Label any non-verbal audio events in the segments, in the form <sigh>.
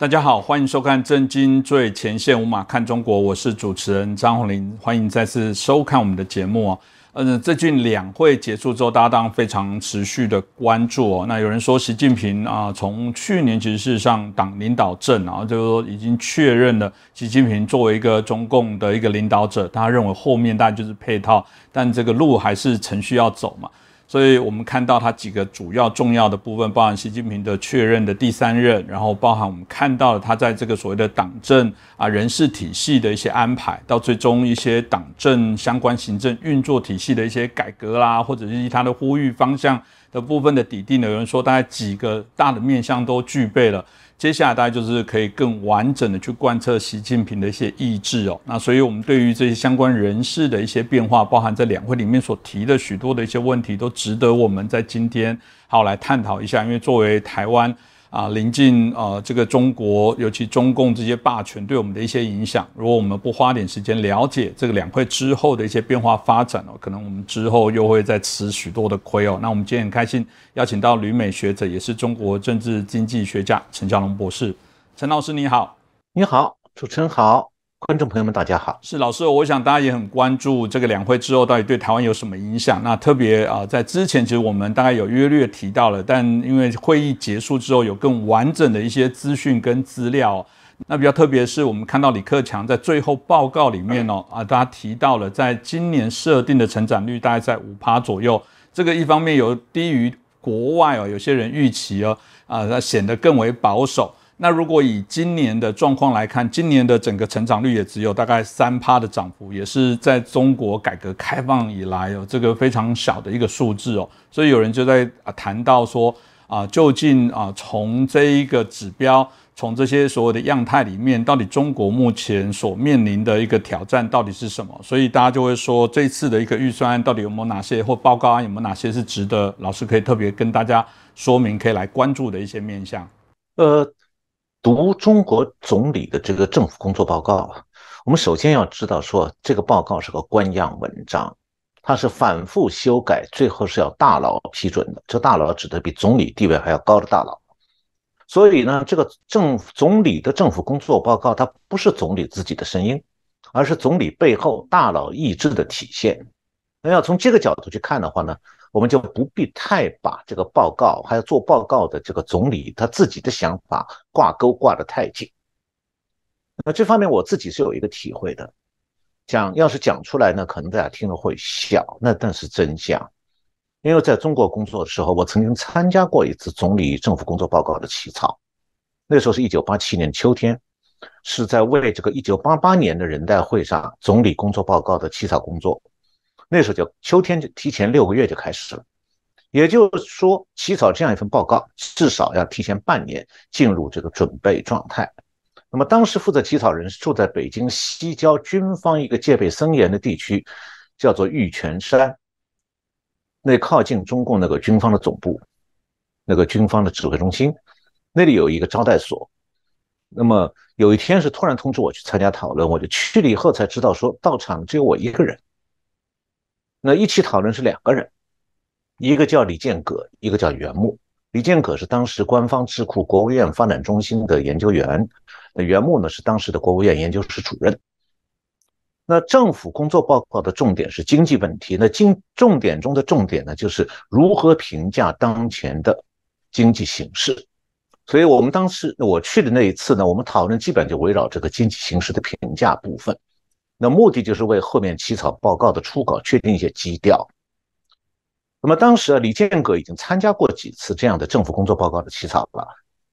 大家好，欢迎收看《震惊最前线》，无马看中国，我是主持人张宏林，欢迎再次收看我们的节目哦。嗯，最近两会结束之后，大家当然非常持续的关注哦。那有人说，习近平啊，从去年其实事实上党领导证啊，就是说已经确认了习近平作为一个中共的一个领导者，他认为后面大概就是配套，但这个路还是程序要走嘛。所以我们看到它几个主要重要的部分，包含习近平的确认的第三任，然后包含我们看到了他在这个所谓的党政啊人事体系的一些安排，到最终一些党政相关行政运作体系的一些改革啦，或者是他的呼吁方向的部分的底定呢，有人说大概几个大的面向都具备了。接下来大家就是可以更完整的去贯彻习近平的一些意志哦。那所以我们对于这些相关人士的一些变化，包含在两会里面所提的许多的一些问题，都值得我们在今天好来探讨一下。因为作为台湾。啊，临近啊，这个中国，尤其中共这些霸权对我们的一些影响，如果我们不花点时间了解这个两会之后的一些变化发展哦，可能我们之后又会再吃许多的亏哦。那我们今天很开心邀请到旅美学者，也是中国政治经济学家陈小龙博士，陈老师你好，你好，主持人好。观众朋友们，大家好。是老师，我想大家也很关注这个两会之后到底对台湾有什么影响。那特别啊，在之前其实我们大概有约略提到了，但因为会议结束之后有更完整的一些资讯跟资料。那比较特别是我们看到李克强在最后报告里面哦啊，大家提到了在今年设定的成长率大概在五趴左右。这个一方面有低于国外哦，有些人预期哦啊，那显得更为保守。那如果以今年的状况来看，今年的整个成长率也只有大概三趴的涨幅，也是在中国改革开放以来有这个非常小的一个数字哦。所以有人就在啊谈到说啊，究竟啊从这一个指标，从这些所有的样态里面，到底中国目前所面临的一个挑战到底是什么？所以大家就会说，这次的一个预算案到底有没有哪些，或报告案有没有哪些是值得老师可以特别跟大家说明，可以来关注的一些面向？呃。读中国总理的这个政府工作报告，我们首先要知道说，这个报告是个官样文章，它是反复修改，最后是要大佬批准的。这大佬指的比总理地位还要高的大佬。所以呢，这个政府总理的政府工作报告，它不是总理自己的声音，而是总理背后大佬意志的体现。那要从这个角度去看的话呢？我们就不必太把这个报告，还有做报告的这个总理他自己的想法挂钩挂得太紧。那这方面我自己是有一个体会的，讲要是讲出来呢，可能大家听了会笑，那但是真相。因为在中国工作的时候，我曾经参加过一次总理政府工作报告的起草，那时候是一九八七年秋天，是在为这个一九八八年的人代会上总理工作报告的起草工作。那时候就秋天就提前六个月就开始了，也就是说，起草这样一份报告，至少要提前半年进入这个准备状态。那么当时负责起草人是住在北京西郊军方一个戒备森严的地区，叫做玉泉山，那靠近中共那个军方的总部，那个军方的指挥中心，那里有一个招待所。那么有一天是突然通知我去参加讨论，我就去了以后才知道，说到场只有我一个人。那一起讨论是两个人，一个叫李建革，一个叫袁木。李建革是当时官方智库国务院发展中心的研究员，那袁木呢是当时的国务院研究室主任。那政府工作报告的重点是经济问题，那经重点中的重点呢就是如何评价当前的经济形势。所以我们当时我去的那一次呢，我们讨论基本就围绕这个经济形势的评价部分。那目的就是为后面起草报告的初稿确定一些基调。那么当时啊，李建革已经参加过几次这样的政府工作报告的起草了。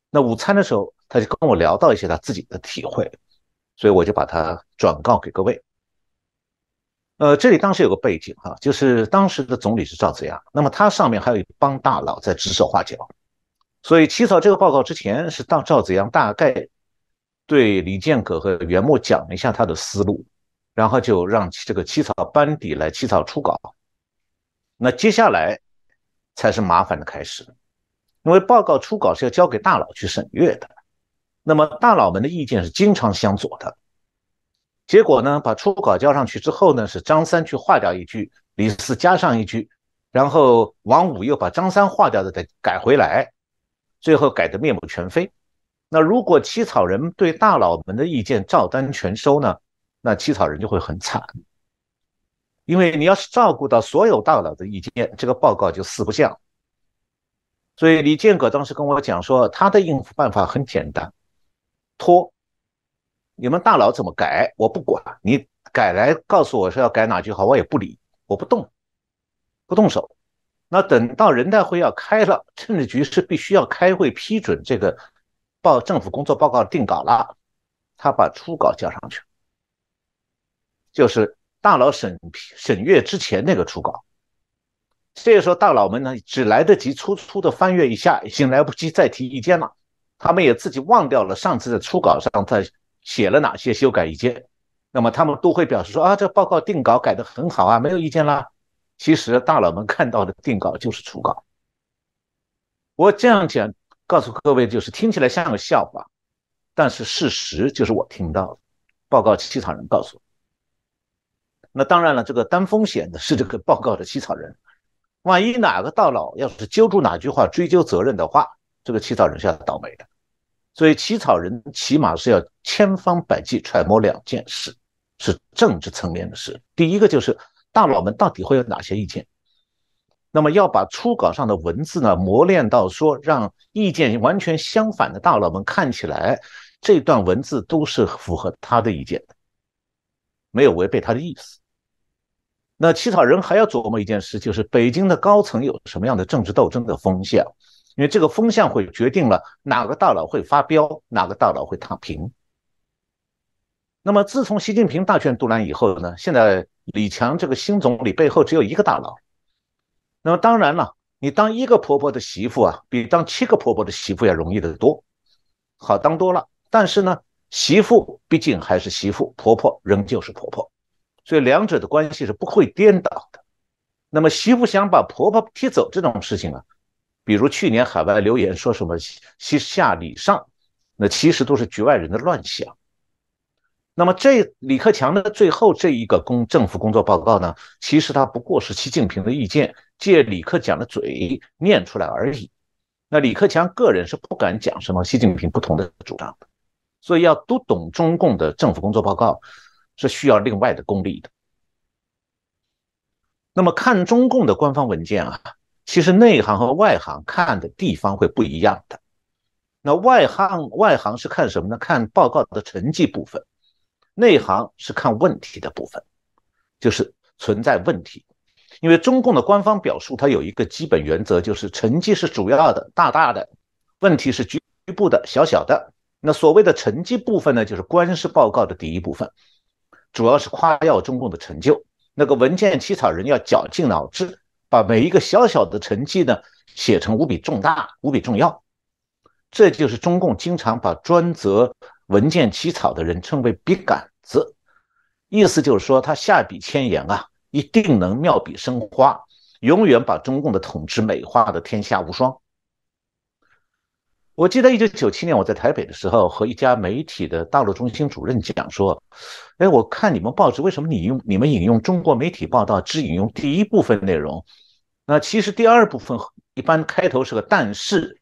那午餐的时候，他就跟我聊到一些他自己的体会，所以我就把它转告给各位。呃，这里当时有个背景哈，就是当时的总理是赵紫阳，那么他上面还有一帮大佬在指手画脚，所以起草这个报告之前，是当赵紫阳大概对李建革和袁墨讲了一下他的思路。然后就让这个起草班底来起草初稿，那接下来才是麻烦的开始，因为报告初稿是要交给大佬去审阅的，那么大佬们的意见是经常相左的，结果呢，把初稿交上去之后呢，是张三去划掉一句，李四加上一句，然后王五又把张三划掉的再改回来，最后改得面目全非，那如果起草人对大佬们的意见照单全收呢？那起草人就会很惨，因为你要是照顾到所有大佬的意见，这个报告就四不像。所以李建国当时跟我讲说，他的应付办法很简单，拖。你们大佬怎么改，我不管。你改来告诉我说要改哪句话，我也不理，我不动，不动手。那等到人代会要开了，政治局是必须要开会批准这个报政府工作报告定稿了，他把初稿交上去，就是大佬审审阅之前那个初稿。这个时候，大佬们呢只来得及粗粗的翻阅一下，已经来不及再提意见了。他们也自己忘掉了上次的初稿上在写了哪些修改意见。那么他们都会表示说啊，这报告定稿改得很好啊，没有意见啦。其实大佬们看到的定稿就是初稿。我这样讲告诉各位，就是听起来像个笑话，但是事实就是我听到的。报告起草人告诉我。那当然了，这个担风险的是这个报告的起草人。万一哪个大佬要是揪住哪句话追究责任的话，这个起草人是要倒霉的。所以起草人起码是要千方百计揣摩两件事，是政治层面的事。第一个就是大佬们到底会有哪些意见，那么要把初稿上的文字呢磨练到说让意见完全相反的大佬们看起来这段文字都是符合他的意见的，没有违背他的意思。那起草人还要琢磨一件事，就是北京的高层有什么样的政治斗争的风向，因为这个风向会决定了哪个大佬会发飙，哪个大佬会躺平。那么自从习近平大权独揽以后呢，现在李强这个新总理背后只有一个大佬。那么当然了，你当一个婆婆的媳妇啊，比当七个婆婆的媳妇要容易得多，好当多了。但是呢，媳妇毕竟还是媳妇，婆婆仍旧是婆婆。所以两者的关系是不会颠倒的。那么媳妇想把婆婆踢走这种事情啊，比如去年海外留言说什么西下礼上，那其实都是局外人的乱想。那么这李克强的最后这一个工政府工作报告呢，其实他不过是习近平的意见，借李克强的嘴念出来而已。那李克强个人是不敢讲什么习近平不同的主张的，所以要读懂中共的政府工作报告。是需要另外的功力的。那么看中共的官方文件啊，其实内行和外行看的地方会不一样的。那外行外行是看什么呢？看报告的成绩部分，内行是看问题的部分，就是存在问题。因为中共的官方表述，它有一个基本原则，就是成绩是主要的、大大的，问题是局部的、小小的。那所谓的成绩部分呢，就是官司报告的第一部分。主要是夸耀中共的成就，那个文件起草人要绞尽脑汁，把每一个小小的成绩呢写成无比重大、无比重要。这就是中共经常把专责文件起草的人称为“笔杆子”，意思就是说他下笔千言啊，一定能妙笔生花，永远把中共的统治美化的天下无双。我记得一九九七年我在台北的时候，和一家媒体的大陆中心主任讲说：“哎，我看你们报纸，为什么你用你们引用中国媒体报道只引用第一部分内容？那其实第二部分一般开头是个但是。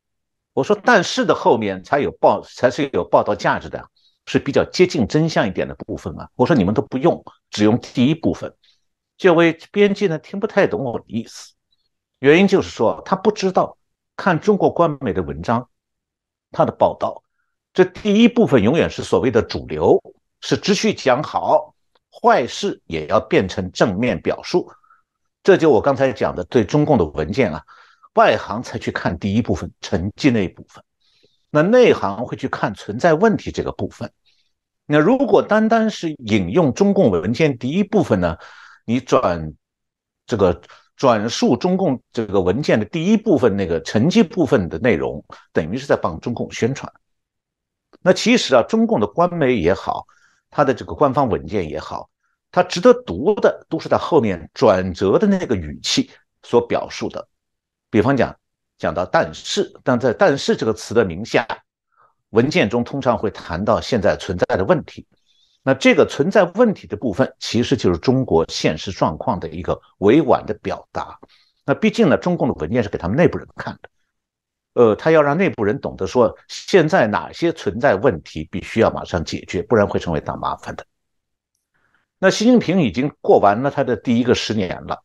我说但是的后面才有报才是有报道价值的，是比较接近真相一点的部分啊。我说你们都不用，只用第一部分。这位编辑呢听不太懂我的意思，原因就是说他不知道看中国官媒的文章。”他的报道，这第一部分永远是所谓的主流，是只需讲好，坏事也要变成正面表述。这就我刚才讲的，对中共的文件啊，外行才去看第一部分成绩那一部分，那内行会去看存在问题这个部分。那如果单单是引用中共文件第一部分呢，你转这个。转述中共这个文件的第一部分那个成绩部分的内容，等于是在帮中共宣传。那其实啊，中共的官媒也好，他的这个官方文件也好，它值得读的都是它后面转折的那个语气所表述的。比方讲，讲到但是，但在但是这个词的名下，文件中通常会谈到现在存在的问题。那这个存在问题的部分，其实就是中国现实状况的一个委婉的表达。那毕竟呢，中共的文件是给他们内部人看的。呃，他要让内部人懂得说，现在哪些存在问题，必须要马上解决，不然会成为大麻烦的。那习近平已经过完了他的第一个十年了，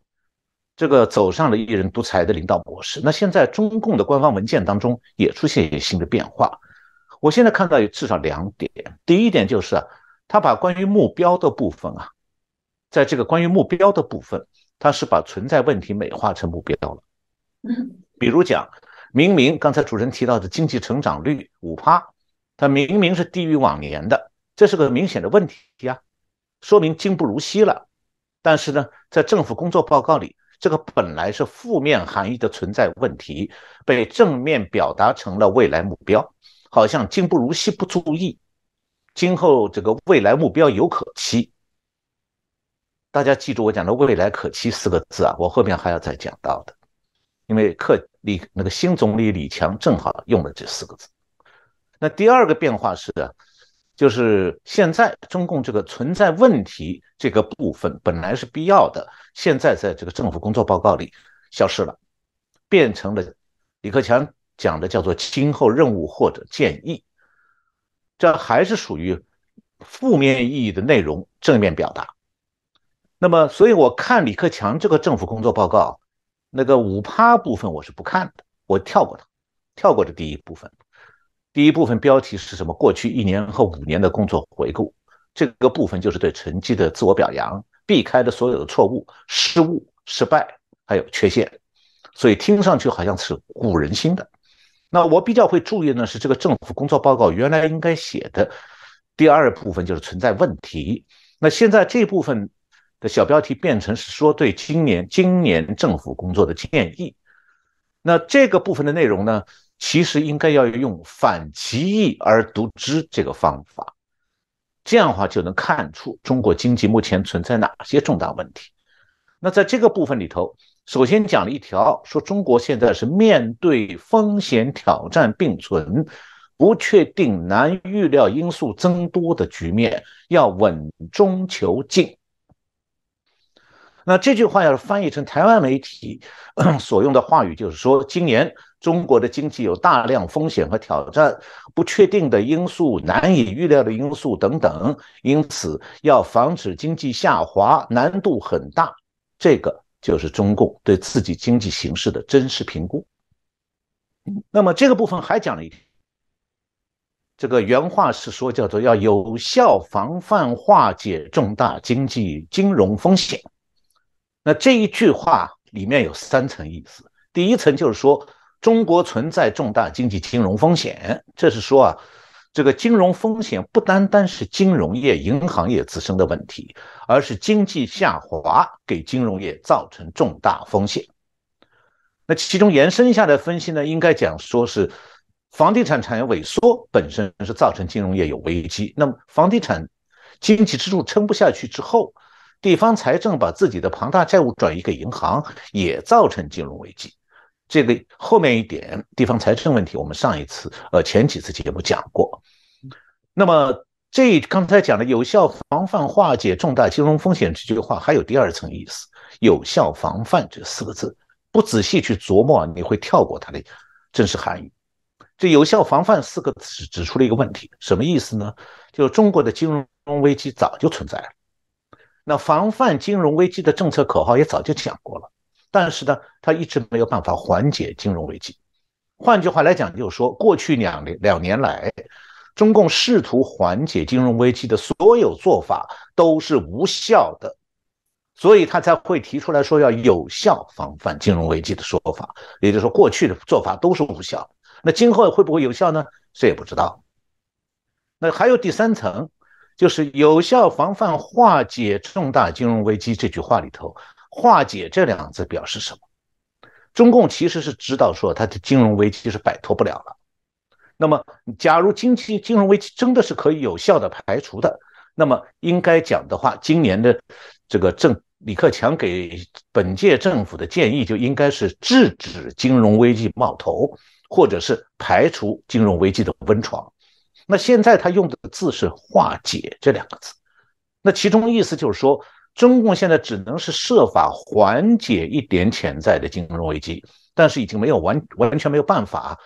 这个走上了一人独裁的领导模式。那现在中共的官方文件当中也出现一些新的变化。我现在看到有至少两点，第一点就是啊，他把关于目标的部分啊，在这个关于目标的部分，他是把存在问题美化成目标了。比如讲，明明刚才主持人提到的经济成长率五趴，它明明是低于往年的，这是个明显的问题呀，说明今不如昔了。但是呢，在政府工作报告里，这个本来是负面含义的存在问题，被正面表达成了未来目标。好像今不如昔不注意，今后这个未来目标有可期。大家记住我讲的“未来可期”四个字啊，我后面还要再讲到的，因为克李那个新总理李强正好用了这四个字。那第二个变化是，就是现在中共这个存在问题这个部分本来是必要的，现在在这个政府工作报告里消失了，变成了李克强。讲的叫做今后任务或者建议，这还是属于负面意义的内容，正面表达。那么，所以我看李克强这个政府工作报告，那个五趴部分我是不看的，我跳过它，跳过这第一部分。第一部分标题是什么？过去一年和五年的工作回顾，这个部分就是对成绩的自我表扬，避开的所有的错误、失误、失败还有缺陷，所以听上去好像是鼓人心的。那我比较会注意呢，是这个政府工作报告原来应该写的第二部分就是存在问题。那现在这部分的小标题变成是说对今年今年政府工作的建议。那这个部分的内容呢，其实应该要用反其意而读之这个方法，这样的话就能看出中国经济目前存在哪些重大问题。那在这个部分里头。首先讲了一条，说中国现在是面对风险挑战并存、不确定、难预料因素增多的局面，要稳中求进。那这句话要是翻译成台湾媒体 <clears throat> 所用的话语，就是说，今年中国的经济有大量风险和挑战、不确定的因素、难以预料的因素等等，因此要防止经济下滑难度很大。这个。就是中共对自己经济形势的真实评估。那么这个部分还讲了一点，这个原话是说叫做要有效防范化解重大经济金融风险。那这一句话里面有三层意思。第一层就是说中国存在重大经济金融风险，这是说啊。这个金融风险不单单是金融业、银行业自身的问题，而是经济下滑给金融业造成重大风险。那其中延伸下来分析呢，应该讲说是房地产产业萎缩本身是造成金融业有危机。那么房地产经济支柱撑不下去之后，地方财政把自己的庞大债务转移给银行，也造成金融危机。这个后面一点地方财政问题，我们上一次呃前几次节目讲过。那么这刚才讲的有效防范化解重大金融风险这句话，还有第二层意思。有效防范这四个字，不仔细去琢磨，你会跳过它的真实含义。这有效防范四个字指出了一个问题，什么意思呢？就中国的金融危机早就存在了，那防范金融危机的政策口号也早就讲过了。但是呢，他一直没有办法缓解金融危机。换句话来讲，就是说，过去两年两年来，中共试图缓解金融危机的所有做法都是无效的，所以他才会提出来说要有效防范金融危机的说法。也就是说，过去的做法都是无效，那今后会不会有效呢？谁也不知道。那还有第三层，就是有效防范化解重大金融危机这句话里头。化解这两个字表示什么？中共其实是知道说它的金融危机是摆脱不了了。那么，假如经济金融危机真的是可以有效的排除的，那么应该讲的话，今年的这个政李克强给本届政府的建议就应该是制止金融危机冒头，或者是排除金融危机的温床。那现在他用的字是化解这两个字，那其中意思就是说。中共现在只能是设法缓解一点潜在的金融危机，但是已经没有完完全没有办法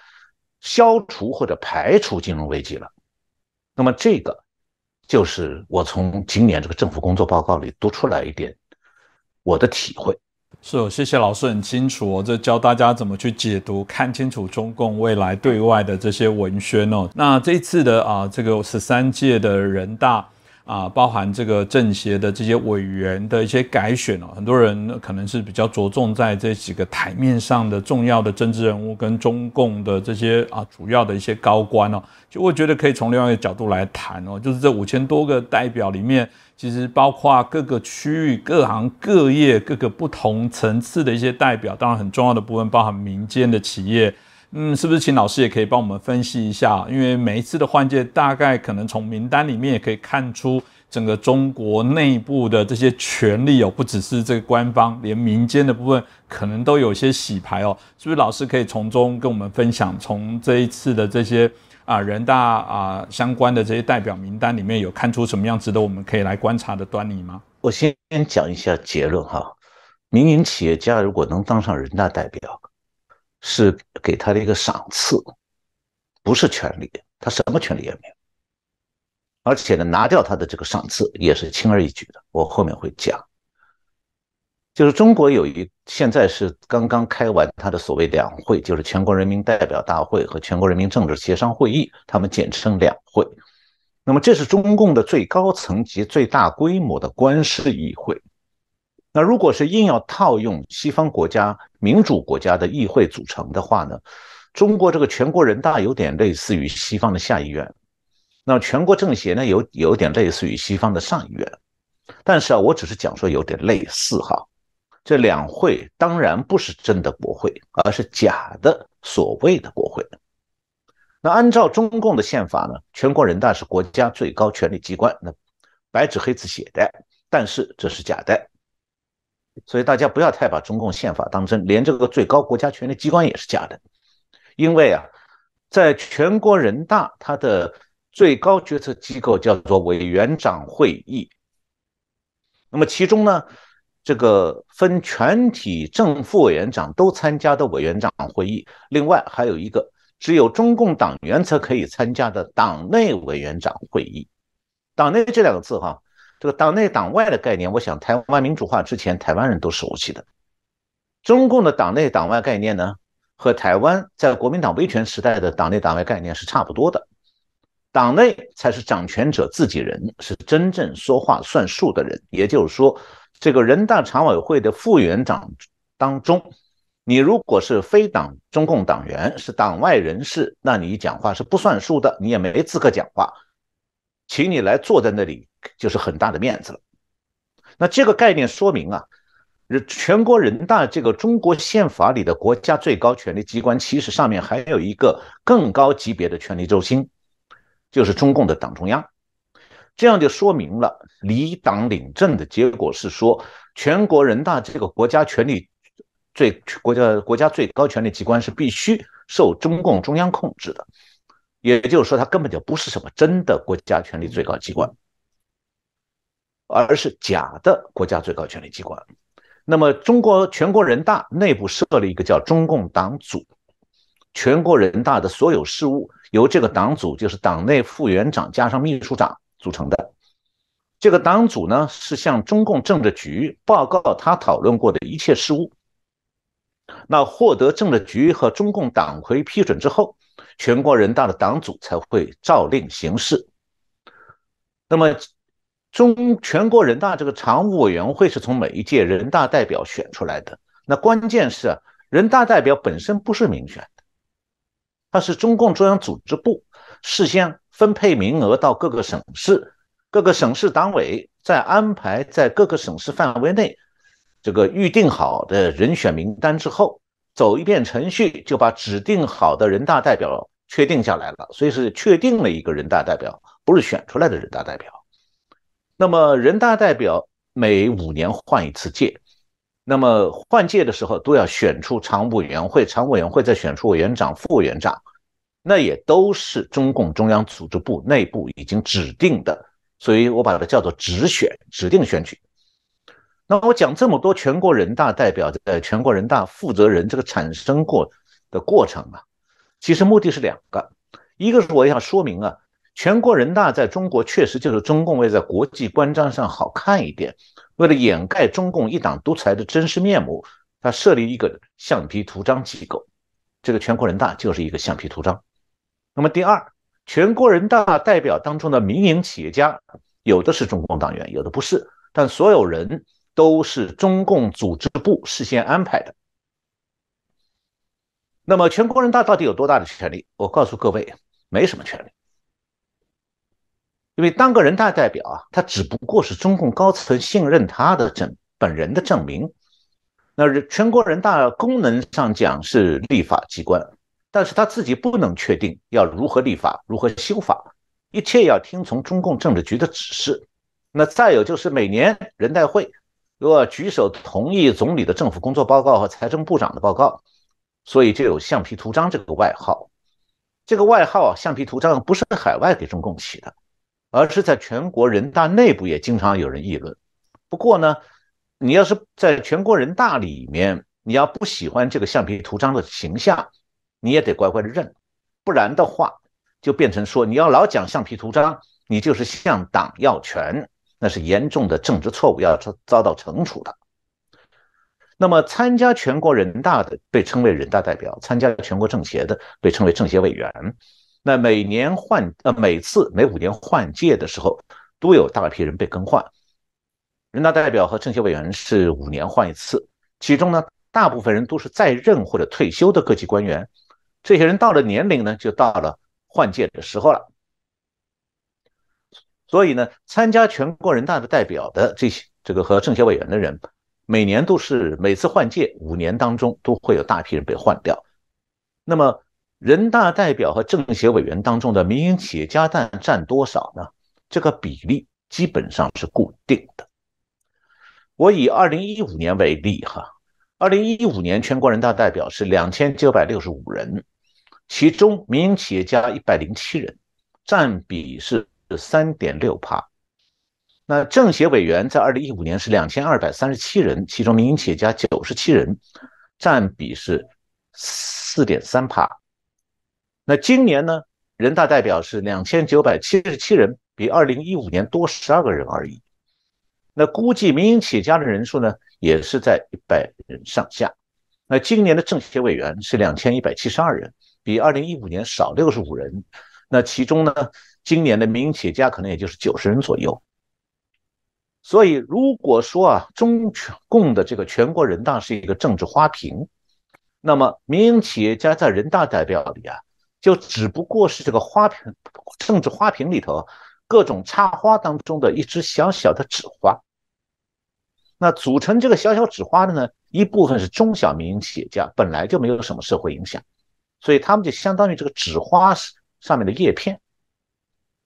消除或者排除金融危机了。那么这个就是我从今年这个政府工作报告里读出来一点我的体会。是，谢谢老师，很清楚哦，这教大家怎么去解读、看清楚中共未来对外的这些文宣哦。那这次的啊，这个十三届的人大。啊，包含这个政协的这些委员的一些改选哦，很多人可能是比较着重在这几个台面上的重要的政治人物跟中共的这些啊主要的一些高官哦，就我觉得可以从另外一个角度来谈哦，就是这五千多个代表里面，其实包括各个区域、各行各业、各个不同层次的一些代表，当然很重要的部分包含民间的企业。嗯，是不是请老师也可以帮我们分析一下？因为每一次的换届，大概可能从名单里面也可以看出整个中国内部的这些权力哦，不只是这个官方，连民间的部分可能都有些洗牌哦。是不是老师可以从中跟我们分享，从这一次的这些啊人大啊相关的这些代表名单里面有看出什么样值得我们可以来观察的端倪吗？我先讲一下结论哈，民营企业家如果能当上人大代表。是给他的一个赏赐，不是权利，他什么权利也没有。而且呢，拿掉他的这个赏赐也是轻而易举的。我后面会讲，就是中国有一现在是刚刚开完他的所谓两会，就是全国人民代表大会和全国人民政治协商会议，他们简称两会。那么这是中共的最高层级、最大规模的官式议会。那如果是硬要套用西方国家民主国家的议会组成的话呢，中国这个全国人大有点类似于西方的下议院，那全国政协呢有有点类似于西方的上议院，但是啊，我只是讲说有点类似哈。这两会当然不是真的国会，而是假的所谓的国会。那按照中共的宪法呢，全国人大是国家最高权力机关，那白纸黑字写的，但是这是假的。所以大家不要太把中共宪法当真，连这个最高国家权力机关也是假的。因为啊，在全国人大，它的最高决策机构叫做委员长会议。那么其中呢，这个分全体正副委员长都参加的委员长会议，另外还有一个只有中共党员才可以参加的党内委员长会议。党内这两个字哈。这个党内党外的概念，我想台湾民主化之前，台湾人都熟悉的。中共的党内党外概念呢，和台湾在国民党威权时代的党内党外概念是差不多的。党内才是掌权者自己人，是真正说话算数的人。也就是说，这个人大常委会的副委员长当中，你如果是非党中共党员，是党外人士，那你讲话是不算数的，你也没资格讲话。请你来坐在那里，就是很大的面子了。那这个概念说明啊，全国人大这个中国宪法里的国家最高权力机关，其实上面还有一个更高级别的权力中心，就是中共的党中央。这样就说明了离党领政的结果是说，全国人大这个国家权力最国家国家最高权力机关是必须受中共中央控制的。也就是说，它根本就不是什么真的国家权力最高机关，而是假的国家最高权力机关。那么，中国全国人大内部设了一个叫中共党组，全国人大的所有事务由这个党组，就是党内副委员长加上秘书长组成的。这个党组呢，是向中共政治局报告他讨论过的一切事务。那获得政治局和中共党魁批准之后。全国人大的党组才会照令行事。那么，中全国人大这个常务委员会是从每一届人大代表选出来的。那关键是，人大代表本身不是民选的，它是中共中央组织部事先分配名额到各个省市，各个省市党委再安排在各个省市范围内这个预定好的人选名单之后。走一遍程序，就把指定好的人大代表确定下来了，所以是确定了一个人大代表，不是选出来的人大代表。那么人大代表每五年换一次届，那么换届的时候都要选出常务委员会，常务委员会再选出委员长、副委员长，那也都是中共中央组织部内部已经指定的，所以我把它叫做直选、指定选举。那我讲这么多，全国人大代表的全国人大负责人这个产生过的过程啊，其实目的是两个，一个是我想说明啊，全国人大在中国确实就是中共为在国际关张上好看一点，为了掩盖中共一党独裁的真实面目，他设立一个橡皮图章机构，这个全国人大就是一个橡皮图章。那么第二，全国人大代表当中的民营企业家，有的是中共党员，有的不是，但所有人都是中共组织部事先安排的。那么全国人大到底有多大的权力？我告诉各位，没什么权力，因为当个人大代表啊，他只不过是中共高层信任他的证本人的证明。那全国人大功能上讲是立法机关，但是他自己不能确定要如何立法、如何修法，一切要听从中共政治局的指示。那再有就是每年人代会如果举手同意总理的政府工作报告和财政部长的报告。所以就有“橡皮图章”这个外号。这个外号“橡皮图章”不是海外给中共起的，而是在全国人大内部也经常有人议论。不过呢，你要是在全国人大里面，你要不喜欢这个“橡皮图章”的形象，你也得乖乖的认，不然的话，就变成说你要老讲“橡皮图章”，你就是向党要权，那是严重的政治错误，要遭遭到惩处的。那么，参加全国人大的被称为人大代表，参加全国政协的被称为政协委员。那每年换呃，每次每五年换届的时候，都有大批人被更换。人大代表和政协委员是五年换一次，其中呢，大部分人都是在任或者退休的各级官员。这些人到了年龄呢，就到了换届的时候了。所以呢，参加全国人大的代表的这些这个和政协委员的人。每年都是每次换届，五年当中都会有大批人被换掉。那么，人大代表和政协委员当中的民营企业家占占多少呢？这个比例基本上是固定的。我以二零一五年为例，哈，二零一五年全国人大代表是两千九百六十五人，其中民营企业家一百零七人，占比是三点六帕。那政协委员在二零一五年是两千二百三十七人，其中民营企业家九十七人，占比是四点三帕。那今年呢，人大代表是两千九百七十七人，比二零一五年多十二个人而已。那估计民营企业家的人数呢，也是在一百人上下。那今年的政协委员是两千一百七十二人，比二零一五年少六十五人。那其中呢，今年的民营企业家可能也就是九十人左右。所以，如果说啊，中共的这个全国人大是一个政治花瓶，那么民营企业家在人大代表里啊，就只不过是这个花瓶政治花瓶里头各种插花当中的一只小小的纸花。那组成这个小小纸花的呢，一部分是中小民营企业家，本来就没有什么社会影响，所以他们就相当于这个纸花上面的叶片。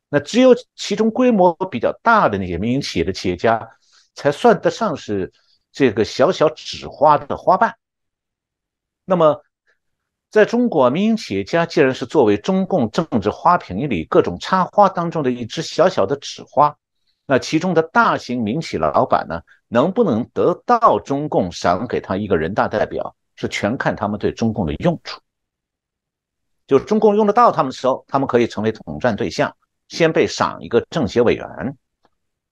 那只有其中规模比较大的那些民营企业的企业家，才算得上是这个小小纸花的花瓣。那么，在中国，民营企业家既然是作为中共政治花瓶里各种插花当中的一只小小的纸花，那其中的大型民企老板呢，能不能得到中共赏给他一个人大代表，是全看他们对中共的用处。就是中共用得到他们的时候，他们可以成为统战对象。先被赏一个政协委员，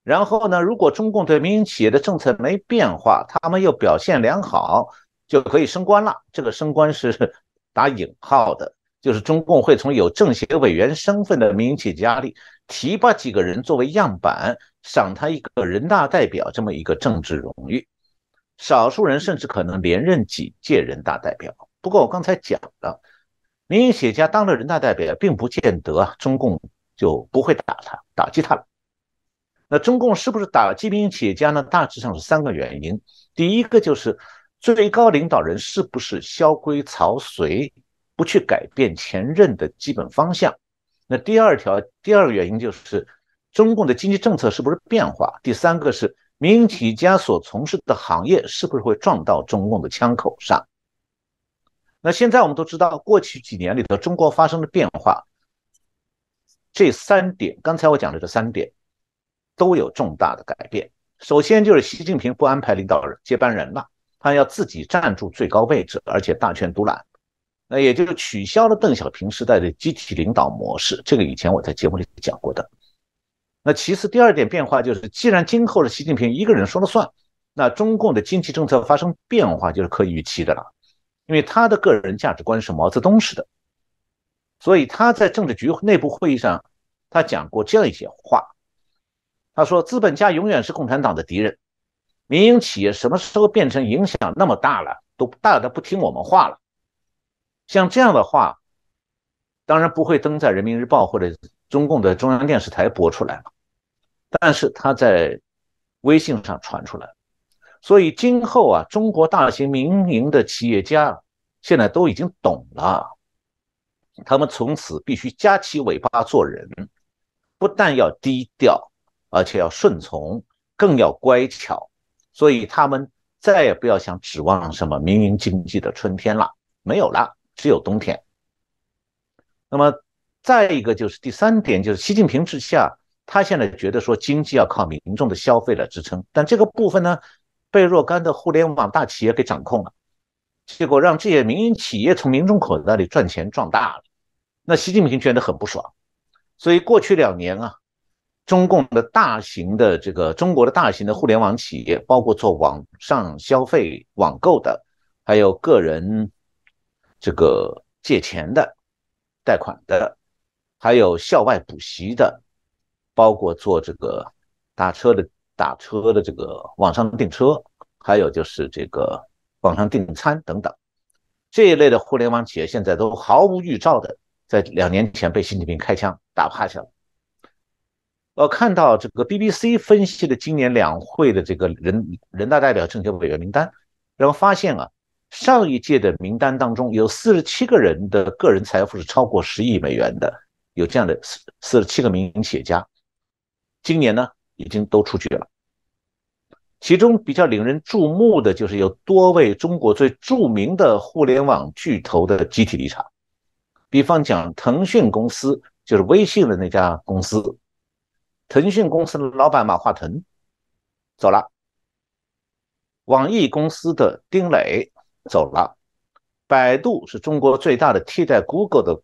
然后呢，如果中共对民营企业的政策没变化，他们又表现良好，就可以升官了。这个升官是打引号的，就是中共会从有政协委员身份的民营企业家里提拔几个人作为样板，赏他一个人大代表这么一个政治荣誉。少数人甚至可能连任几届人大代表。不过我刚才讲了，民营企业家当了人大代表，并不见得中共。就不会打他，打击他了。那中共是不是打击民营企业家呢？大致上是三个原因。第一个就是最高领导人是不是萧规曹随，不去改变前任的基本方向。那第二条，第二个原因就是中共的经济政策是不是变化。第三个是民营企业家所从事的行业是不是会撞到中共的枪口上。那现在我们都知道，过去几年里头，中国发生的变化。这三点，刚才我讲的这三点都有重大的改变。首先就是习近平不安排领导人接班人了，他要自己占住最高位置，而且大权独揽。那也就是取消了邓小平时代的集体领导模式。这个以前我在节目里讲过的。那其次，第二点变化就是，既然今后是习近平一个人说了算，那中共的经济政策发生变化就是可以预期的了，因为他的个人价值观是毛泽东式的，所以他在政治局内部会议上，他讲过这样一些话。他说：“资本家永远是共产党的敌人，民营企业什么时候变成影响那么大了，都大的不听我们话了？像这样的话，当然不会登在人民日报或者中共的中央电视台播出来了，但是他在微信上传出来，所以今后啊，中国大型民营的企业家现在都已经懂了，他们从此必须夹起尾巴做人，不但要低调。”而且要顺从，更要乖巧，所以他们再也不要想指望什么民营经济的春天了，没有了，只有冬天。那么再一个就是第三点，就是习近平之下，他现在觉得说经济要靠民众的消费来支撑，但这个部分呢，被若干的互联网大企业给掌控了，结果让这些民营企业从民众口袋里赚钱赚大了，那习近平觉得很不爽，所以过去两年啊。中共的大型的这个中国的大型的互联网企业，包括做网上消费、网购的，还有个人这个借钱的、贷款的，还有校外补习的，包括做这个打车的、打车的这个网上订车，还有就是这个网上订餐等等这一类的互联网企业，现在都毫无预兆的在两年前被习近平开枪打趴下了。我看到这个 BBC 分析的今年两会的这个人人大代表政协委员名单，然后发现啊，上一届的名单当中有四十七个人的个人财富是超过十亿美元的，有这样的四四十七个民营企业家，今年呢已经都出局了。其中比较令人注目的就是有多位中国最著名的互联网巨头的集体离场，比方讲腾讯公司就是微信的那家公司。腾讯公司的老板马化腾。走了，网易公司的丁磊。走了，百度是中国最大的替代 Google 的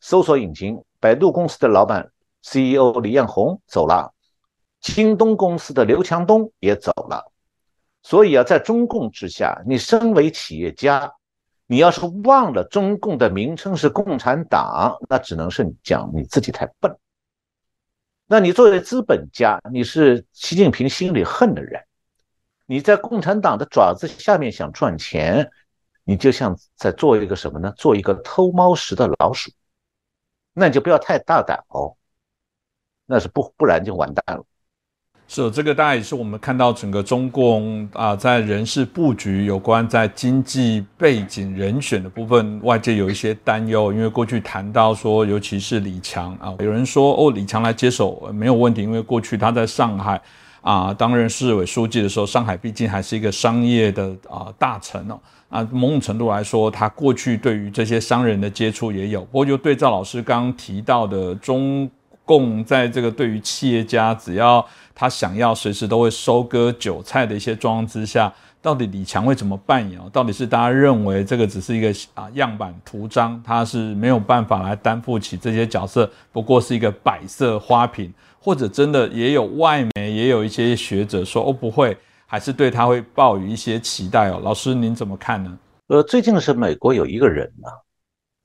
搜索引擎，百度公司的老板 CEO 李彦宏。走了，京东公司的刘强东也走了。所以啊，在中共之下，你身为企业家，你要是忘了中共的名称是共产党，那只能是你讲你自己太笨。那你作为资本家，你是习近平心里恨的人，你在共产党的爪子下面想赚钱，你就像在做一个什么呢？做一个偷猫食的老鼠，那你就不要太大胆哦，那是不不然就完蛋了。是，这个大概也是我们看到整个中共啊，在人事布局有关在经济背景人选的部分，外界有一些担忧。因为过去谈到说，尤其是李强啊，有人说哦，李强来接手没有问题，因为过去他在上海啊担任市委书记的时候，上海毕竟还是一个商业的啊大城哦啊，某种程度来说，他过去对于这些商人的接触也有。不过就对赵老师刚刚提到的中。供在这个对于企业家，只要他想要随时都会收割韭菜的一些状况之下，到底李强会怎么扮演？到底是大家认为这个只是一个啊样板图章，他是没有办法来担负起这些角色，不过是一个摆设花瓶，或者真的也有外媒也有一些学者说哦不会，还是对他会抱有一些期待哦。老师您怎么看呢？呃，最近是美国有一个人呢，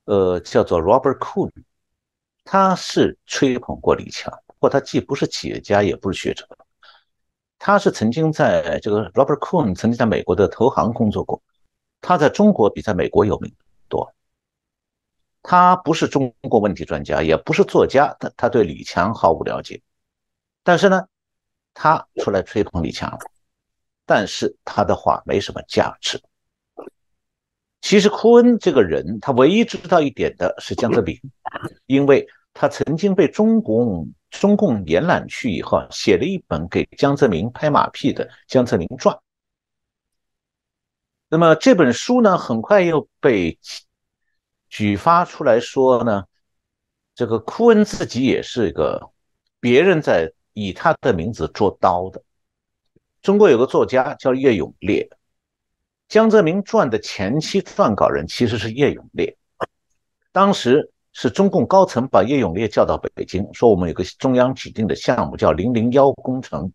呃，叫做 Robert Coon。他是吹捧过李强，不过他既不是企业家，也不是学者。他是曾经在这个 Robert Cohen 曾经在美国的投行工作过，他在中国比在美国有名多。他不是中国问题专家，也不是作家，他他对李强毫无了解。但是呢，他出来吹捧李强，但是他的话没什么价值。其实库恩这个人，他唯一知道一点的是江泽民，<laughs> 因为他曾经被中共中共延揽去以后，写了一本给江泽民拍马屁的《江泽民传》。那么这本书呢，很快又被举发出来说呢，这个库恩自己也是一个别人在以他的名字做刀的。中国有个作家叫叶永烈。江泽民传的前期撰稿人其实是叶永烈，当时是中共高层把叶永烈叫到北京，说我们有个中央指定的项目叫“零零幺工程”，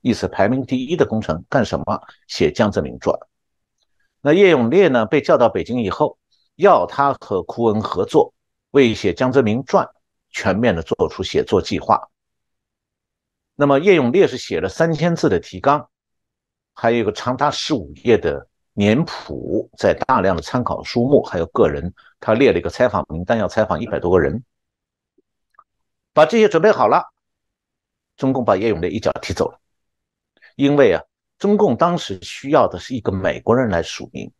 意思排名第一的工程，干什么？写《江泽民传》。那叶永烈呢，被叫到北京以后，要他和库恩合作，为写《江泽民传》全面的做出写作计划。那么叶永烈是写了三千字的提纲，还有一个长达十五页的年谱，在大量的参考书目，还有个人，他列了一个采访名单，要采访一百多个人。把这些准备好了，中共把叶永烈一脚踢走了，因为啊。中共当时需要的是一个美国人来署名，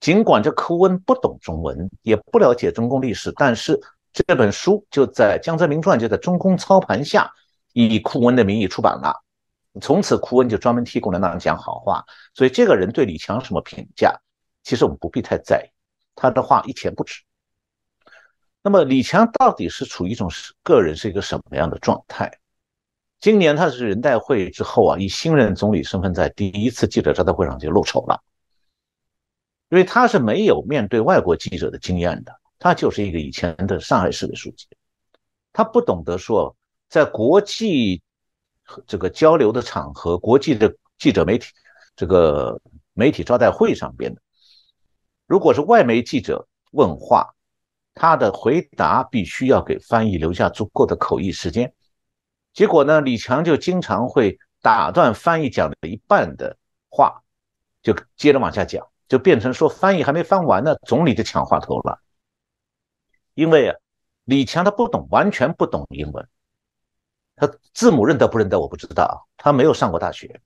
尽管这科恩不懂中文，也不了解中共历史，但是这本书就在《江泽民传》就在中共操盘下，以库恩的名义出版了。从此，库恩就专门替共产党讲好话。所以，这个人对李强什么评价，其实我们不必太在意，他的话一钱不值。那么，李强到底是处于一种个人是一个什么样的状态？今年他是人代会之后啊，以新任总理身份在第一次记者招待会上就露丑了，因为他是没有面对外国记者的经验的，他就是一个以前的上海市的书记，他不懂得说在国际这个交流的场合、国际的记者媒体这个媒体招待会上边的，如果是外媒记者问话，他的回答必须要给翻译留下足够的口译时间。结果呢？李强就经常会打断翻译讲的一半的话，就接着往下讲，就变成说翻译还没翻完呢，总理就抢话头了。因为啊，李强他不懂，完全不懂英文，他字母认得不认得我不知道，他没有上过大学，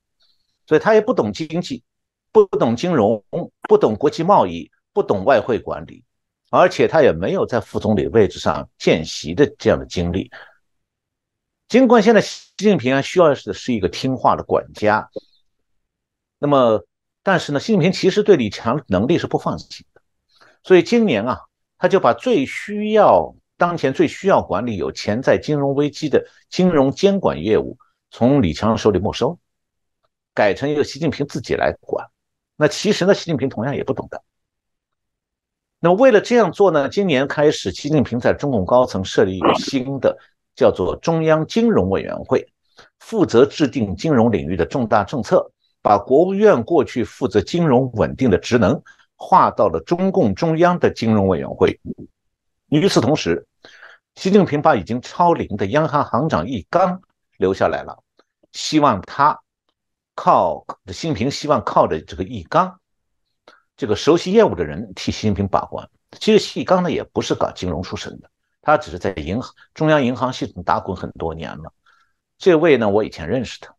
所以他也不懂经济，不懂金融，不懂国际贸易，不懂外汇管理，而且他也没有在副总理位置上见习的这样的经历。尽管现在习近平啊需要的是一个听话的管家，那么但是呢，习近平其实对李强能力是不放心的，所以今年啊，他就把最需要当前最需要管理有潜在金融危机的金融监管业务从李强手里没收，改成由习近平自己来管。那其实呢，习近平同样也不懂的。那为了这样做呢，今年开始，习近平在中共高层设立一个新的。叫做中央金融委员会，负责制定金融领域的重大政策，把国务院过去负责金融稳定的职能划到了中共中央的金融委员会。与此同时，习近平把已经超龄的央行行长易纲留下来了，希望他靠习近平希望靠着这个易纲这个熟悉业务的人替习近平把关。其实易纲呢也不是搞金融出身的。他只是在银行中央银行系统打滚很多年了。这位呢，我以前认识他。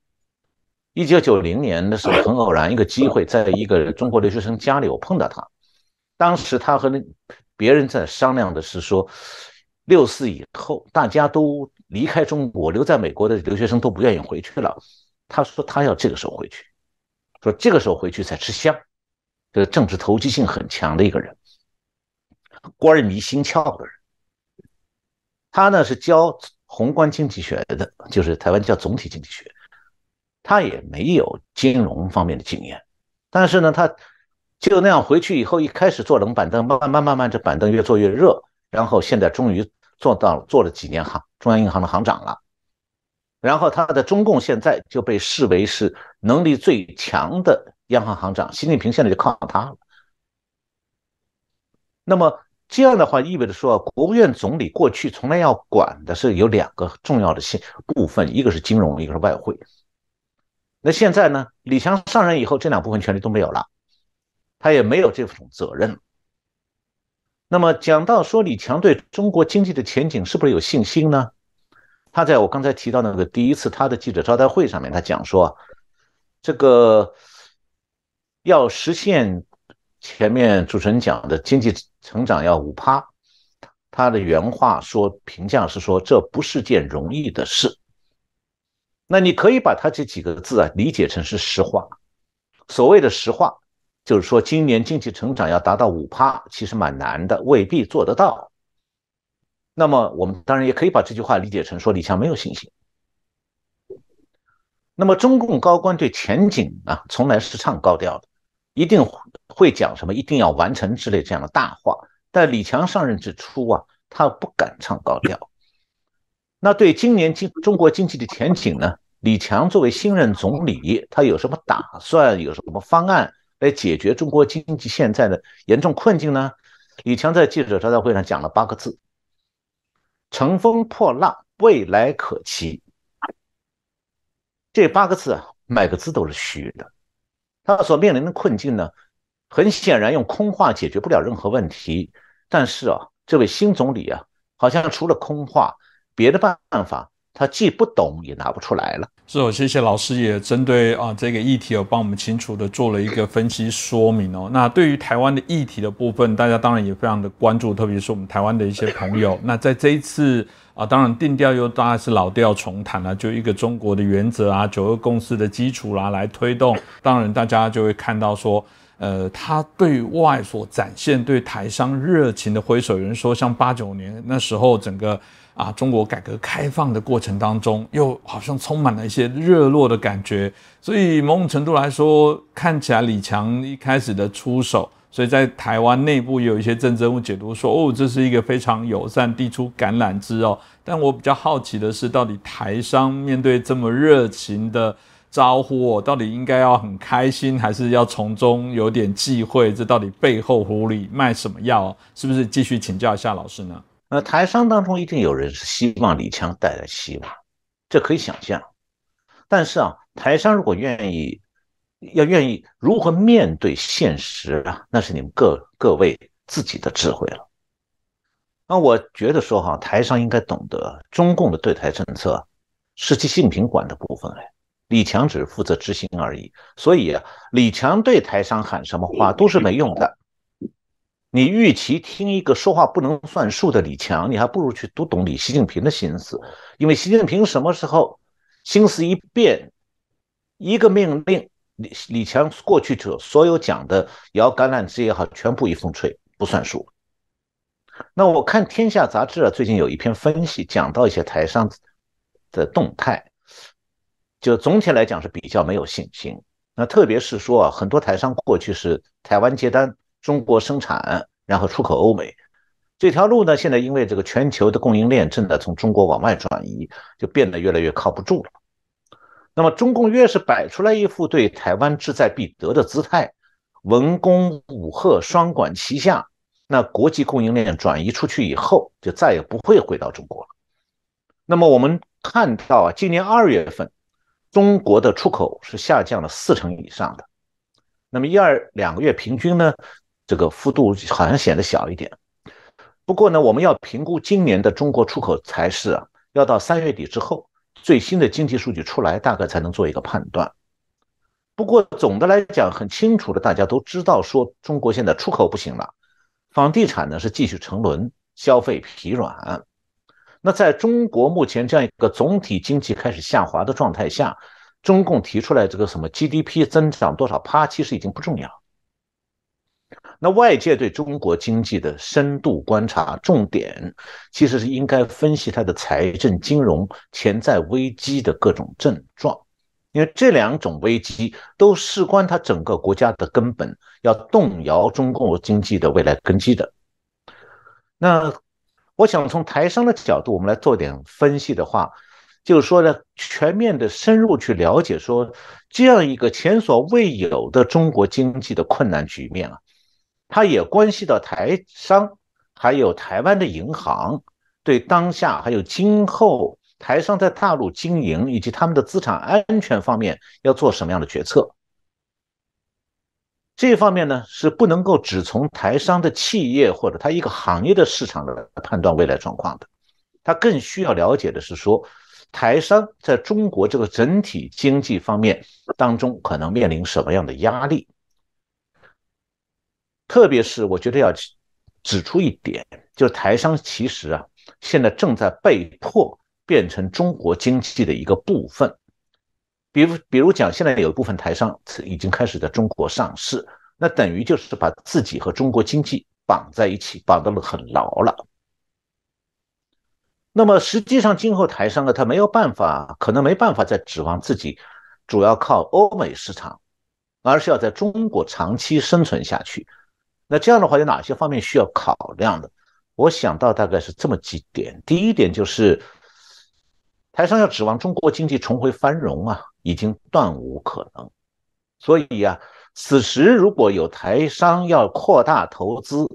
一九九零年的时候，很偶然一个机会，在一个中国留学生家里，我碰到他。当时他和那别人在商量的是说，六四以后大家都离开中国，留在美国的留学生都不愿意回去了。他说他要这个时候回去，说这个时候回去才吃香。这个政治投机性很强的一个人，官迷心窍的人。他呢是教宏观经济学的，就是台湾叫总体经济学。他也没有金融方面的经验，但是呢，他就那样回去以后，一开始坐冷板凳，慢慢慢慢这板凳越坐越热，然后现在终于做到做了几年行中央银行的行长了。然后他的中共现在就被视为是能力最强的央行行长，习近平现在就靠他了。那么。这样的话意味着说，国务院总理过去从来要管的是有两个重要的线部分，一个是金融，一个是外汇。那现在呢，李强上任以后，这两部分权利都没有了，他也没有这种责任。那么讲到说李强对中国经济的前景是不是有信心呢？他在我刚才提到那个第一次他的记者招待会上面，他讲说，这个要实现。前面主持人讲的经济成长要五趴，他的原话说评价是说这不是件容易的事。那你可以把他这几个字啊理解成是实话。所谓的实话，就是说今年经济成长要达到五趴，其实蛮难的，未必做得到。那么我们当然也可以把这句话理解成说李强没有信心。那么中共高官对前景啊从来是唱高调的。一定会讲什么，一定要完成之类这样的大话，但李强上任之初啊，他不敢唱高调。那对今年经中国经济的前景呢？李强作为新任总理，他有什么打算？有什么方案来解决中国经济现在的严重困境呢？李强在记者招待会上讲了八个字：“乘风破浪，未来可期。”这八个字啊，每个字都是虚的。他所面临的困境呢，很显然用空话解决不了任何问题。但是啊，这位新总理啊，好像除了空话。别的办法，他既不懂也拿不出来了。是哦，谢谢老师也针对啊这个议题有帮我们清楚的做了一个分析说明哦。那对于台湾的议题的部分，大家当然也非常的关注，特别是我们台湾的一些朋友。<laughs> 那在这一次啊，当然定调又当然是老调重弹了，就一个中国的原则啊，九二共识的基础啦，来推动。当然大家就会看到说，呃，他对外所展现对台商热情的挥手，有人说像八九年那时候整个。啊，中国改革开放的过程当中，又好像充满了一些热络的感觉，所以某种程度来说，看起来李强一开始的出手，所以在台湾内部有一些政治人物解读说，哦，这是一个非常友善、递出橄榄枝哦。但我比较好奇的是，到底台商面对这么热情的招呼，到底应该要很开心，还是要从中有点忌讳？这到底背后狐狸卖什么药？是不是继续请教一下老师呢？呃，台商当中一定有人是希望李强带来希望，这可以想象。但是啊，台商如果愿意，要愿意如何面对现实啊，那是你们各各位自己的智慧了。那我觉得说哈，台商应该懂得中共的对台政策是习近平管的部分，哎，李强只是负责执行而已。所以啊，李强对台商喊什么话都是没用的。你与其听一个说话不能算数的李强，你还不如去读懂李习近平的心思，因为习近平什么时候心思一变，一个命令，李李强过去者所有讲的摇橄榄枝也好，全部一风吹不算数。那我看《天下》杂志啊，最近有一篇分析，讲到一些台商的动态，就总体来讲是比较没有信心。那特别是说啊，很多台商过去是台湾接单。中国生产，然后出口欧美，这条路呢，现在因为这个全球的供应链正在从中国往外转移，就变得越来越靠不住了。那么，中共越是摆出来一副对台湾志在必得的姿态，文攻武赫，双管齐下，那国际供应链转移出去以后，就再也不会回到中国了。那么，我们看到啊，今年二月份，中国的出口是下降了四成以上的。那么一二两个月平均呢？这个幅度好像显得小一点，不过呢，我们要评估今年的中国出口才是啊，要到三月底之后，最新的经济数据出来，大概才能做一个判断。不过总的来讲，很清楚的，大家都知道，说中国现在出口不行了，房地产呢是继续沉沦，消费疲软。那在中国目前这样一个总体经济开始下滑的状态下，中共提出来这个什么 GDP 增长多少趴，其实已经不重要。那外界对中国经济的深度观察，重点其实是应该分析它的财政金融潜在危机的各种症状，因为这两种危机都事关它整个国家的根本，要动摇中共经济的未来根基的。那我想从台商的角度，我们来做点分析的话，就是说呢，全面的深入去了解说这样一个前所未有的中国经济的困难局面啊。它也关系到台商，还有台湾的银行对当下还有今后台商在大陆经营以及他们的资产安全方面要做什么样的决策。这方面呢是不能够只从台商的企业或者他一个行业的市场来判断未来状况的，他更需要了解的是说台商在中国这个整体经济方面当中可能面临什么样的压力。特别是我觉得要指出一点，就是台商其实啊，现在正在被迫变成中国经济的一个部分。比如，比如讲，现在有一部分台商已经开始在中国上市，那等于就是把自己和中国经济绑在一起，绑得很牢了。那么实际上，今后台商呢，他没有办法，可能没办法再指望自己主要靠欧美市场，而是要在中国长期生存下去。那这样的话有哪些方面需要考量的？我想到大概是这么几点。第一点就是，台商要指望中国经济重回繁荣啊，已经断无可能。所以呀，此时如果有台商要扩大投资，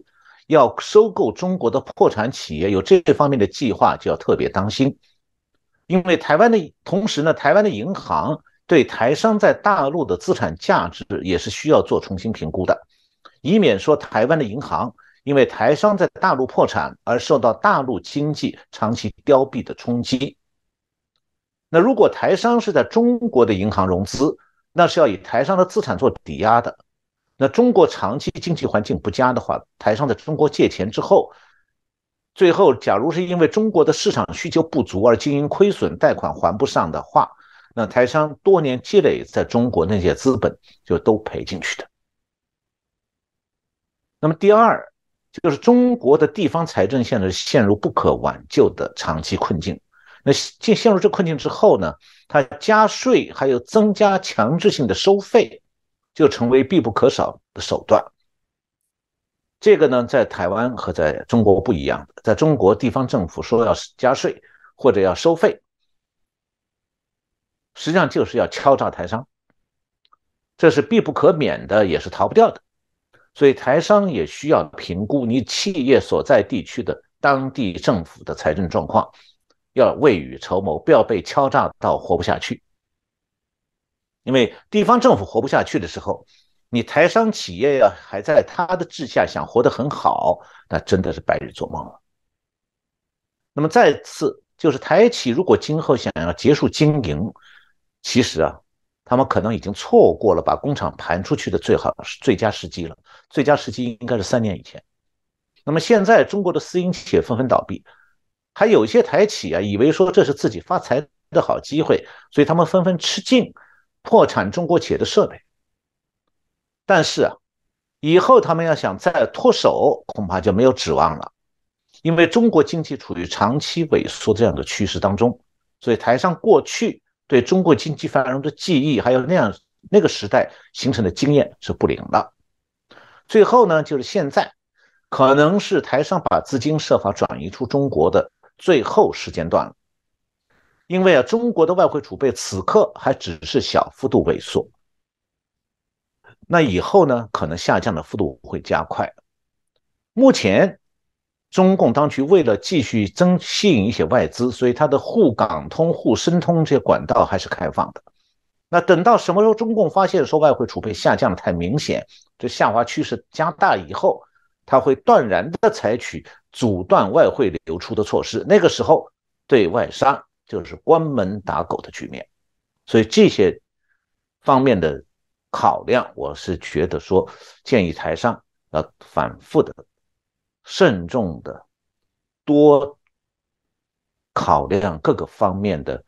要收购中国的破产企业，有这方面的计划，就要特别当心。因为台湾的同时呢，台湾的银行对台商在大陆的资产价值也是需要做重新评估的，以免说台湾的银行因为台商在大陆破产而受到大陆经济长期凋敝的冲击。那如果台商是在中国的银行融资，那是要以台商的资产做抵押的。那中国长期经济环境不佳的话，台商在中国借钱之后。最后，假如是因为中国的市场需求不足而经营亏损、贷款还不上的话，那台商多年积累在中国那些资本就都赔进去的。那么第二，就是中国的地方财政现在陷入不可挽救的长期困境。那进陷入这困境之后呢，它加税还有增加强制性的收费，就成为必不可少的手段。这个呢，在台湾和在中国不一样，在中国地方政府说要加税或者要收费，实际上就是要敲诈台商，这是必不可免的，也是逃不掉的。所以台商也需要评估你企业所在地区的当地政府的财政状况，要未雨绸缪，不要被敲诈到活不下去。因为地方政府活不下去的时候。你台商企业要还在他的治下想活得很好，那真的是白日做梦了。那么再次就是台企如果今后想要结束经营，其实啊，他们可能已经错过了把工厂盘出去的最好最佳时机了。最佳时机应该是三年以前。那么现在中国的私营企业纷纷倒闭，还有一些台企啊，以为说这是自己发财的好机会，所以他们纷纷吃进破产中国企业的设备。但是啊，以后他们要想再脱手，恐怕就没有指望了，因为中国经济处于长期萎缩这样的趋势当中，所以台上过去对中国经济繁荣的记忆，还有那样那个时代形成的经验是不灵了。最后呢，就是现在，可能是台上把资金设法转移出中国的最后时间段了，因为啊，中国的外汇储备此刻还只是小幅度萎缩。那以后呢？可能下降的幅度会加快。目前，中共当局为了继续增吸引一些外资，所以它的沪港通、沪深通这些管道还是开放的。那等到什么时候中共发现说外汇储备下降的太明显，这下滑趋势加大以后，他会断然的采取阻断外汇流出的措施。那个时候，对外商就是关门打狗的局面。所以这些方面的。考量，我是觉得说，建议台上要反复的、慎重的、多考量各个方面的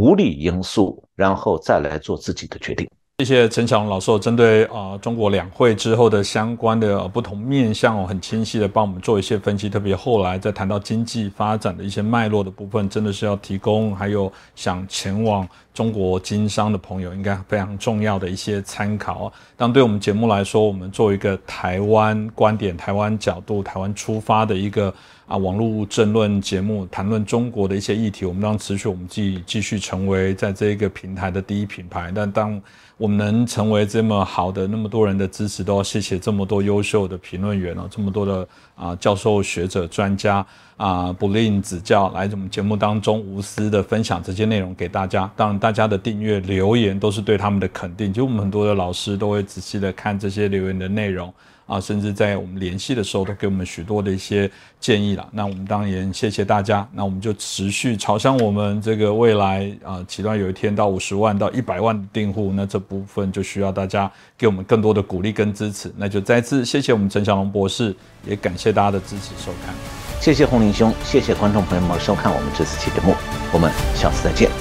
无利因素，然后再来做自己的决定。谢谢陈强老师针对啊中国两会之后的相关的不同面向哦，很清晰的帮我们做一些分析。特别后来在谈到经济发展的一些脉络的部分，真的是要提供还有想前往中国经商的朋友，应该非常重要的一些参考。当对我们节目来说，我们做一个台湾观点、台湾角度、台湾出发的一个啊网络政论节目，谈论中国的一些议题，我们当持续我们自己继续成为在这一个平台的第一品牌。但当我们能成为这么好的那么多人的支持，都要谢谢这么多优秀的评论员哦，这么多的啊教授、学者、专家啊不吝指教，来我们节目当中无私的分享这些内容给大家。当然，大家的订阅、留言都是对他们的肯定，就我们很多的老师都会仔细的看这些留言的内容。啊，甚至在我们联系的时候，都给我们许多的一些建议了。那我们当然谢谢大家。那我们就持续朝向我们这个未来啊，期待有一天到五十万到一百万的订户，那这部分就需要大家给我们更多的鼓励跟支持。那就再次谢谢我们陈小龙博士，也感谢大家的支持收看。谢谢洪林兄，谢谢观众朋友们收看我们这次期节目，我们下次再见。